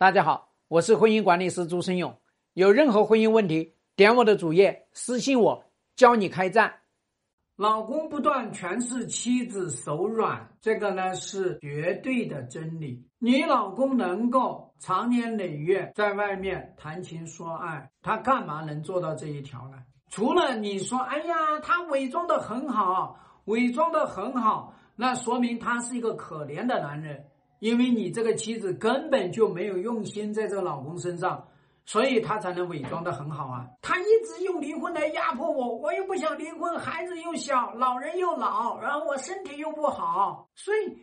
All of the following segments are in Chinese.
大家好，我是婚姻管理师朱生勇。有任何婚姻问题，点我的主页私信我，教你开战。老公不断全是妻子手软，这个呢是绝对的真理。你老公能够长年累月在外面谈情说爱，他干嘛能做到这一条呢？除了你说，哎呀，他伪装的很好，伪装的很好，那说明他是一个可怜的男人。因为你这个妻子根本就没有用心在这个老公身上，所以他才能伪装的很好啊。他一直用离婚来压迫我，我又不想离婚，孩子又小，老人又老，然后我身体又不好，所以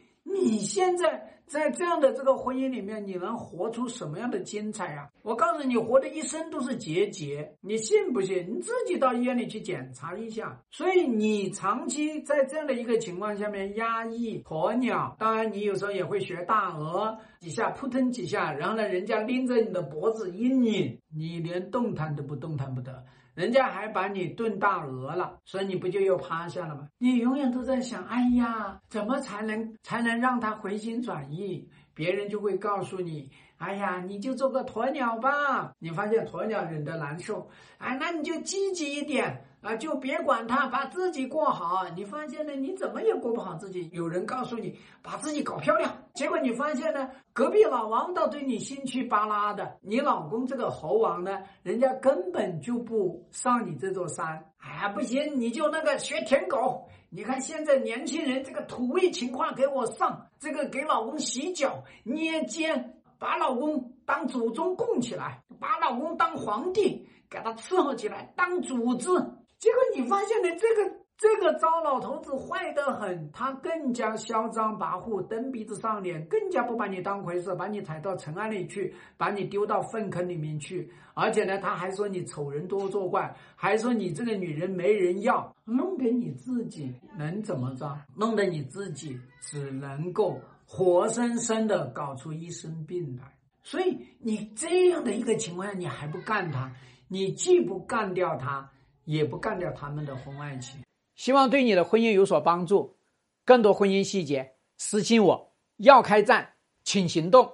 你现在。在这样的这个婚姻里面，你能活出什么样的精彩啊？我告诉你，活的一生都是结节，你信不信？你自己到医院里去检查一下。所以你长期在这样的一个情况下面压抑鸵鸟，当然你有时候也会学大鹅，几下扑腾几下，然后呢，人家拎着你的脖子一拧，你连动弹都不动弹不得。人家还把你炖大鹅了，所以你不就又趴下了吗？你永远都在想，哎呀，怎么才能才能让他回心转意？别人就会告诉你，哎呀，你就做个鸵鸟吧。你发现鸵鸟忍得难受，哎，那你就积极一点。啊，就别管他，把自己过好。你发现呢？你怎么也过不好自己。有人告诉你把自己搞漂亮，结果你发现呢？隔壁老王倒对你兴趣巴拉的。你老公这个猴王呢，人家根本就不上你这座山。哎，不行，你就那个学舔狗。你看现在年轻人这个土味情话给我上，这个给老公洗脚、捏肩，把老公当祖宗供起来，把老公当皇帝，给他伺候起来，当主子。结果你发现呢，这个这个糟老头子坏得很，他更加嚣张跋扈，蹬鼻子上脸，更加不把你当回事，把你踩到尘埃里去，把你丢到粪坑里面去，而且呢，他还说你丑人多作怪，还说你这个女人没人要，弄得你自己能怎么着？弄得你自己只能够活生生的搞出一身病来。所以你这样的一个情况下，你还不干他，你既不干掉他。也不干掉他们的婚外情，希望对你的婚姻有所帮助。更多婚姻细节，私信我。要开战，请行动。